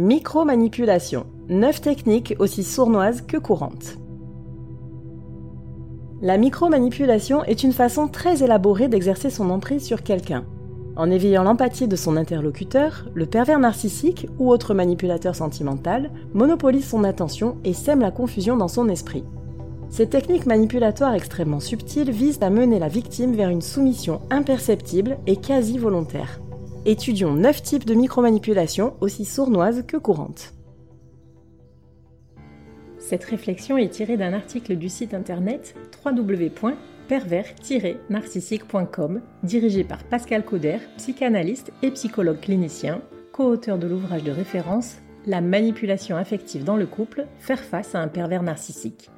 Micromanipulation. 9 techniques aussi sournoises que courantes. La micromanipulation est une façon très élaborée d'exercer son emprise sur quelqu'un. En éveillant l'empathie de son interlocuteur, le pervers narcissique ou autre manipulateur sentimental monopolise son attention et sème la confusion dans son esprit. Ces techniques manipulatoires extrêmement subtiles visent à mener la victime vers une soumission imperceptible et quasi volontaire. Étudions 9 types de micromanipulation aussi sournoises que courantes. Cette réflexion est tirée d'un article du site internet www.pervers-narcissique.com dirigé par Pascal Cauder, psychanalyste et psychologue clinicien, co-auteur de l'ouvrage de référence La manipulation affective dans le couple, faire face à un pervers narcissique.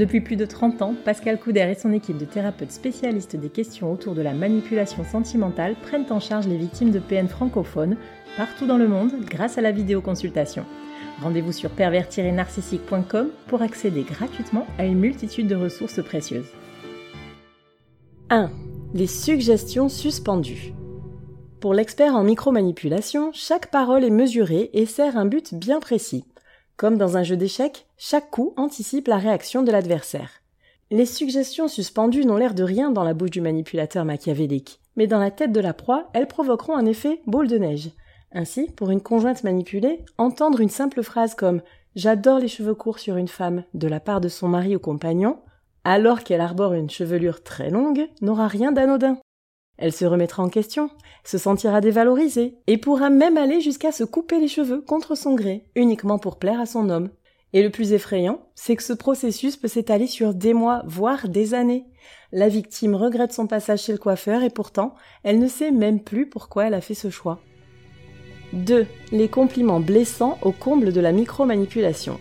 Depuis plus de 30 ans, Pascal Couder et son équipe de thérapeutes spécialistes des questions autour de la manipulation sentimentale prennent en charge les victimes de PN francophones partout dans le monde grâce à la vidéoconsultation. Rendez-vous sur pervers-narcissique.com pour accéder gratuitement à une multitude de ressources précieuses. 1. Les suggestions suspendues. Pour l'expert en micromanipulation, chaque parole est mesurée et sert un but bien précis. Comme dans un jeu d'échecs, chaque coup anticipe la réaction de l'adversaire. Les suggestions suspendues n'ont l'air de rien dans la bouche du manipulateur machiavélique, mais dans la tête de la proie, elles provoqueront un effet boule de neige. Ainsi, pour une conjointe manipulée, entendre une simple phrase comme J'adore les cheveux courts sur une femme de la part de son mari ou compagnon, alors qu'elle arbore une chevelure très longue, n'aura rien d'anodin. Elle se remettra en question, se sentira dévalorisée, et pourra même aller jusqu'à se couper les cheveux contre son gré, uniquement pour plaire à son homme. Et le plus effrayant, c'est que ce processus peut s'étaler sur des mois, voire des années. La victime regrette son passage chez le coiffeur et pourtant, elle ne sait même plus pourquoi elle a fait ce choix. 2. Les compliments blessants au comble de la micromanipulation.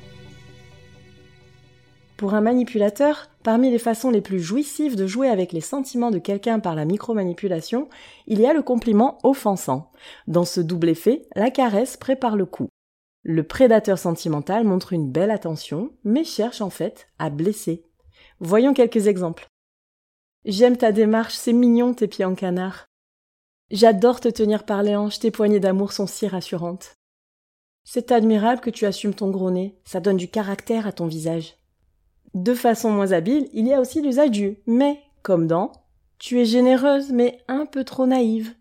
Pour un manipulateur, parmi les façons les plus jouissives de jouer avec les sentiments de quelqu'un par la micromanipulation, il y a le compliment offensant. Dans ce double effet, la caresse prépare le coup. Le prédateur sentimental montre une belle attention, mais cherche en fait à blesser. Voyons quelques exemples. J'aime ta démarche, c'est mignon tes pieds en canard. J'adore te tenir par les hanches, tes poignées d'amour sont si rassurantes. C'est admirable que tu assumes ton gros nez, ça donne du caractère à ton visage. De façon moins habile, il y a aussi l'usage du mais, comme dans Tu es généreuse, mais un peu trop naïve.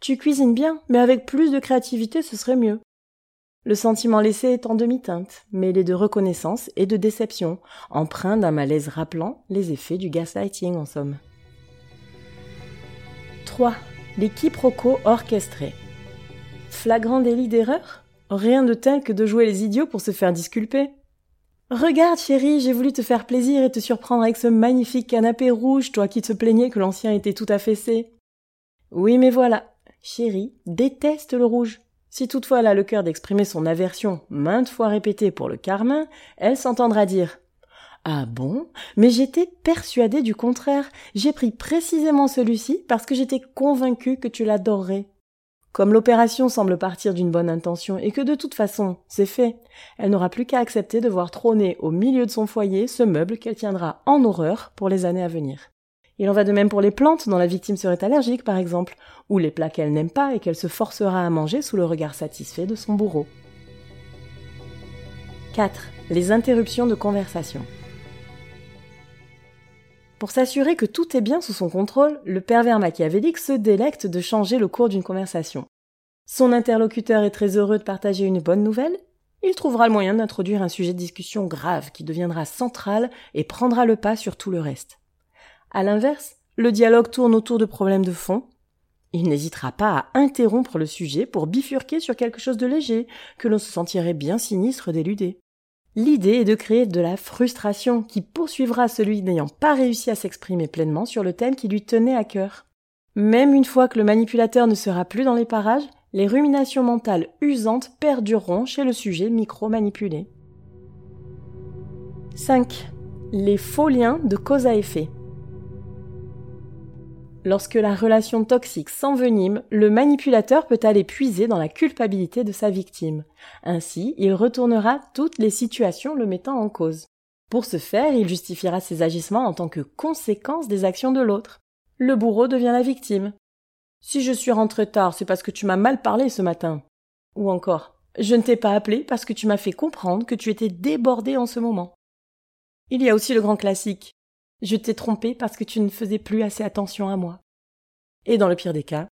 Tu cuisines bien, mais avec plus de créativité, ce serait mieux. Le sentiment laissé est en demi-teinte, mêlé de reconnaissance et de déception, empreint d'un malaise rappelant les effets du gaslighting en somme. 3. Les quiproquos orchestrés. Flagrant délit d'erreur? Rien de tel que de jouer les idiots pour se faire disculper. Regarde, chérie, j'ai voulu te faire plaisir et te surprendre avec ce magnifique canapé rouge, toi qui te plaignais que l'ancien était tout affaissé. Oui, mais voilà. Chérie déteste le rouge. Si toutefois elle a le cœur d'exprimer son aversion maintes fois répétée pour le carmin, elle s'entendra dire ah bon? Mais j'étais persuadée du contraire. J'ai pris précisément celui-ci parce que j'étais convaincue que tu l'adorerais. Comme l'opération semble partir d'une bonne intention et que de toute façon c'est fait, elle n'aura plus qu'à accepter de voir trôner au milieu de son foyer ce meuble qu'elle tiendra en horreur pour les années à venir. Il en va de même pour les plantes dont la victime serait allergique par exemple, ou les plats qu'elle n'aime pas et qu'elle se forcera à manger sous le regard satisfait de son bourreau. 4. Les interruptions de conversation. Pour s'assurer que tout est bien sous son contrôle, le pervers machiavélique se délecte de changer le cours d'une conversation. Son interlocuteur est très heureux de partager une bonne nouvelle, il trouvera le moyen d'introduire un sujet de discussion grave qui deviendra central et prendra le pas sur tout le reste. À l'inverse, le dialogue tourne autour de problèmes de fond. Il n'hésitera pas à interrompre le sujet pour bifurquer sur quelque chose de léger que l'on se sentirait bien sinistre d'éluder. L'idée est de créer de la frustration qui poursuivra celui n'ayant pas réussi à s'exprimer pleinement sur le thème qui lui tenait à cœur. Même une fois que le manipulateur ne sera plus dans les parages, les ruminations mentales usantes perdureront chez le sujet micro-manipulé. 5. Les faux liens de cause à effet. Lorsque la relation toxique s'envenime, le manipulateur peut aller puiser dans la culpabilité de sa victime. Ainsi, il retournera toutes les situations le mettant en cause. Pour ce faire, il justifiera ses agissements en tant que conséquence des actions de l'autre. Le bourreau devient la victime. Si je suis rentré tard, c'est parce que tu m'as mal parlé ce matin. Ou encore, Je ne t'ai pas appelé parce que tu m'as fait comprendre que tu étais débordé en ce moment. Il y a aussi le grand classique. Je t'ai trompé parce que tu ne faisais plus assez attention à moi. Et dans le pire des cas,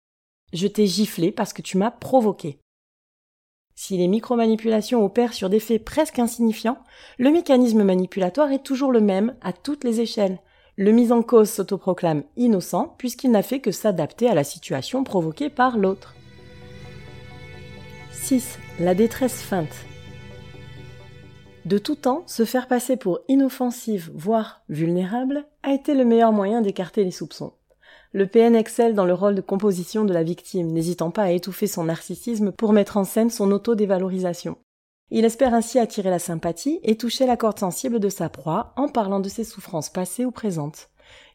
je t'ai giflé parce que tu m'as provoqué. Si les micromanipulations opèrent sur des faits presque insignifiants, le mécanisme manipulatoire est toujours le même à toutes les échelles. Le mis en cause s'autoproclame innocent puisqu'il n'a fait que s'adapter à la situation provoquée par l'autre. 6. La détresse feinte. De tout temps, se faire passer pour inoffensive, voire vulnérable, a été le meilleur moyen d'écarter les soupçons. Le PN excelle dans le rôle de composition de la victime, n'hésitant pas à étouffer son narcissisme pour mettre en scène son autodévalorisation. Il espère ainsi attirer la sympathie et toucher la corde sensible de sa proie en parlant de ses souffrances passées ou présentes.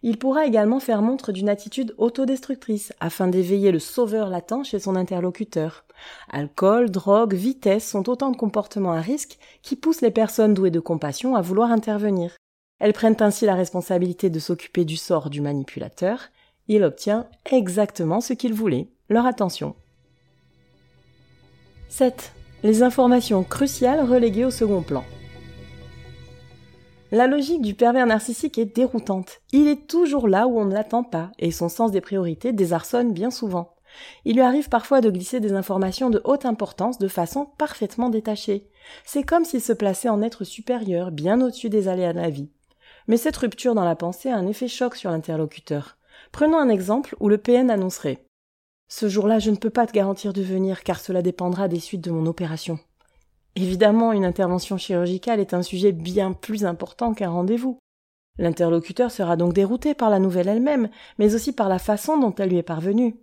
Il pourra également faire montre d'une attitude autodestructrice afin d'éveiller le sauveur latent chez son interlocuteur. Alcool, drogue, vitesse sont autant de comportements à risque qui poussent les personnes douées de compassion à vouloir intervenir. Elles prennent ainsi la responsabilité de s'occuper du sort du manipulateur il obtient exactement ce qu'il voulait, leur attention. 7. Les informations cruciales reléguées au second plan. La logique du pervers narcissique est déroutante. Il est toujours là où on ne l'attend pas, et son sens des priorités désarçonne bien souvent. Il lui arrive parfois de glisser des informations de haute importance de façon parfaitement détachée. C'est comme s'il se plaçait en être supérieur, bien au-dessus des aléas de la vie. Mais cette rupture dans la pensée a un effet choc sur l'interlocuteur. Prenons un exemple où le PN annoncerait Ce jour-là, je ne peux pas te garantir de venir car cela dépendra des suites de mon opération. Évidemment, une intervention chirurgicale est un sujet bien plus important qu'un rendez-vous. L'interlocuteur sera donc dérouté par la nouvelle elle-même, mais aussi par la façon dont elle lui est parvenue.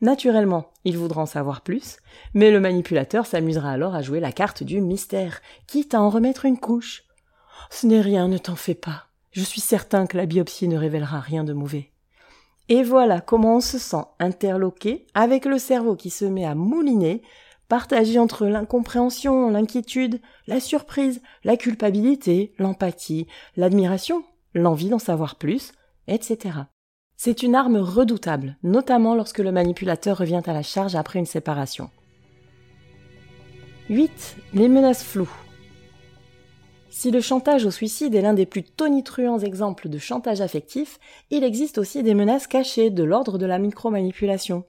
Naturellement, il voudra en savoir plus, mais le manipulateur s'amusera alors à jouer la carte du mystère, quitte à en remettre une couche. Ce n'est rien, ne t'en fais pas. Je suis certain que la biopsie ne révélera rien de mauvais. Et voilà comment on se sent interloqué avec le cerveau qui se met à mouliner, partagé entre l'incompréhension, l'inquiétude, la surprise, la culpabilité, l'empathie, l'admiration, l'envie d'en savoir plus, etc. C'est une arme redoutable, notamment lorsque le manipulateur revient à la charge après une séparation. 8. Les menaces floues. Si le chantage au suicide est l'un des plus tonitruants exemples de chantage affectif, il existe aussi des menaces cachées de l'ordre de la micromanipulation.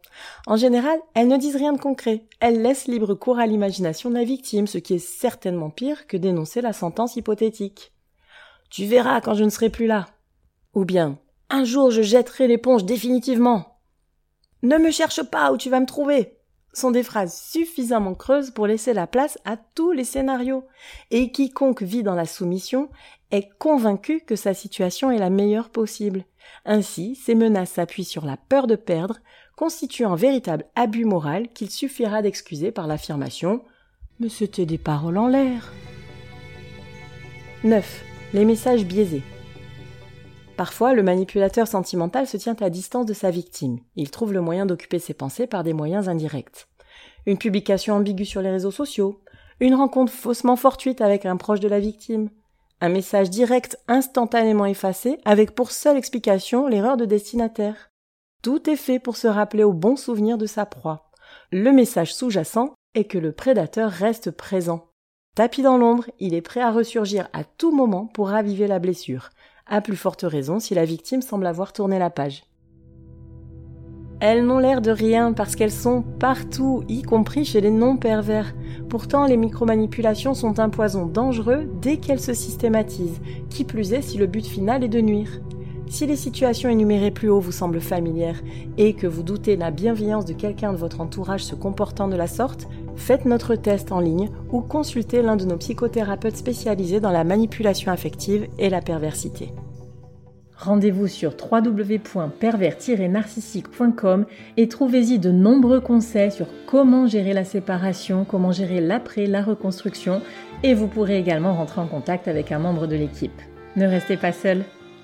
En général, elles ne disent rien de concret, elles laissent libre cours à l'imagination de la victime, ce qui est certainement pire que d'énoncer la sentence hypothétique. Tu verras quand je ne serai plus là. Ou bien, un jour je jetterai l'éponge définitivement. Ne me cherche pas où tu vas me trouver sont des phrases suffisamment creuses pour laisser la place à tous les scénarios, et quiconque vit dans la soumission est convaincu que sa situation est la meilleure possible. Ainsi, ces menaces s'appuient sur la peur de perdre, constituant un véritable abus moral qu'il suffira d'excuser par l'affirmation Mais c'était des paroles en l'air. 9. Les messages biaisés. Parfois, le manipulateur sentimental se tient à distance de sa victime. Il trouve le moyen d'occuper ses pensées par des moyens indirects. Une publication ambiguë sur les réseaux sociaux, une rencontre faussement fortuite avec un proche de la victime, un message direct instantanément effacé avec pour seule explication l'erreur de destinataire. Tout est fait pour se rappeler au bon souvenir de sa proie. Le message sous-jacent est que le prédateur reste présent. Tapis dans l'ombre, il est prêt à ressurgir à tout moment pour raviver la blessure, à plus forte raison si la victime semble avoir tourné la page. Elles n'ont l'air de rien parce qu'elles sont partout, y compris chez les non-pervers. Pourtant, les micromanipulations sont un poison dangereux dès qu'elles se systématisent, qui plus est si le but final est de nuire. Si les situations énumérées plus haut vous semblent familières et que vous doutez la bienveillance de quelqu'un de votre entourage se comportant de la sorte, faites notre test en ligne ou consultez l'un de nos psychothérapeutes spécialisés dans la manipulation affective et la perversité. Rendez-vous sur www.pervers-narcissique.com et trouvez-y de nombreux conseils sur comment gérer la séparation, comment gérer l'après, la reconstruction et vous pourrez également rentrer en contact avec un membre de l'équipe. Ne restez pas seul.